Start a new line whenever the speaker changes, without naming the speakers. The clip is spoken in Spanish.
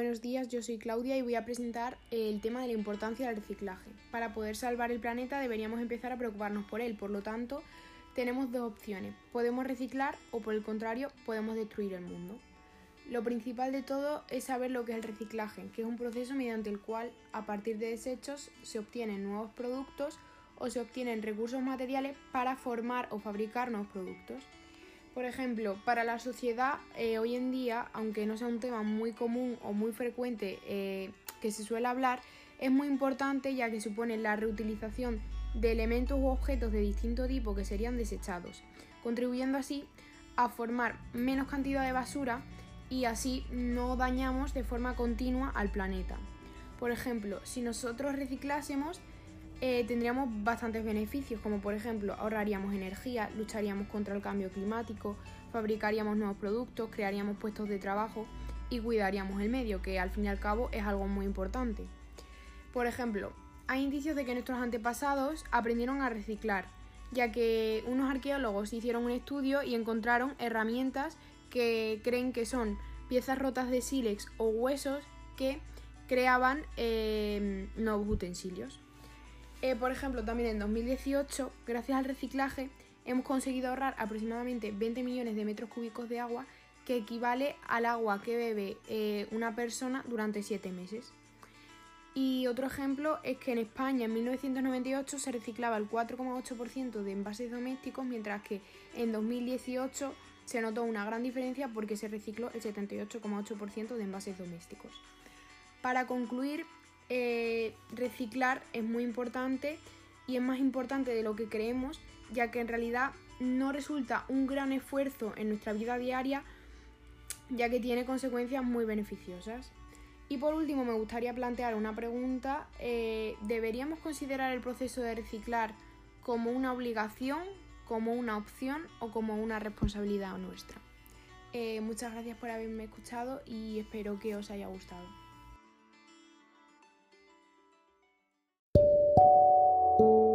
buenos días, yo soy Claudia y voy a presentar el tema de la importancia del reciclaje. Para poder salvar el planeta deberíamos empezar a preocuparnos por él, por lo tanto tenemos dos opciones, podemos reciclar o por el contrario podemos destruir el mundo. Lo principal de todo es saber lo que es el reciclaje, que es un proceso mediante el cual a partir de desechos se obtienen nuevos productos o se obtienen recursos materiales para formar o fabricar nuevos productos. Por ejemplo, para la sociedad eh, hoy en día, aunque no sea un tema muy común o muy frecuente eh, que se suele hablar, es muy importante ya que supone la reutilización de elementos u objetos de distinto tipo que serían desechados, contribuyendo así a formar menos cantidad de basura y así no dañamos de forma continua al planeta. Por ejemplo, si nosotros reciclásemos, eh, tendríamos bastantes beneficios, como por ejemplo ahorraríamos energía, lucharíamos contra el cambio climático, fabricaríamos nuevos productos, crearíamos puestos de trabajo y cuidaríamos el medio, que al fin y al cabo es algo muy importante. Por ejemplo, hay indicios de que nuestros antepasados aprendieron a reciclar, ya que unos arqueólogos hicieron un estudio y encontraron herramientas que creen que son piezas rotas de sílex o huesos que creaban eh, nuevos utensilios. Eh, por ejemplo, también en 2018, gracias al reciclaje, hemos conseguido ahorrar aproximadamente 20 millones de metros cúbicos de agua, que equivale al agua que bebe eh, una persona durante 7 meses. Y otro ejemplo es que en España en 1998 se reciclaba el 4,8% de envases domésticos, mientras que en 2018 se notó una gran diferencia porque se recicló el 78,8% de envases domésticos. Para concluir, eh, reciclar es muy importante y es más importante de lo que creemos, ya que en realidad no resulta un gran esfuerzo en nuestra vida diaria, ya que tiene consecuencias muy beneficiosas. Y por último, me gustaría plantear una pregunta. Eh, ¿Deberíamos considerar el proceso de reciclar como una obligación, como una opción o como una responsabilidad nuestra? Eh, muchas gracias por haberme escuchado y espero que os haya gustado.
You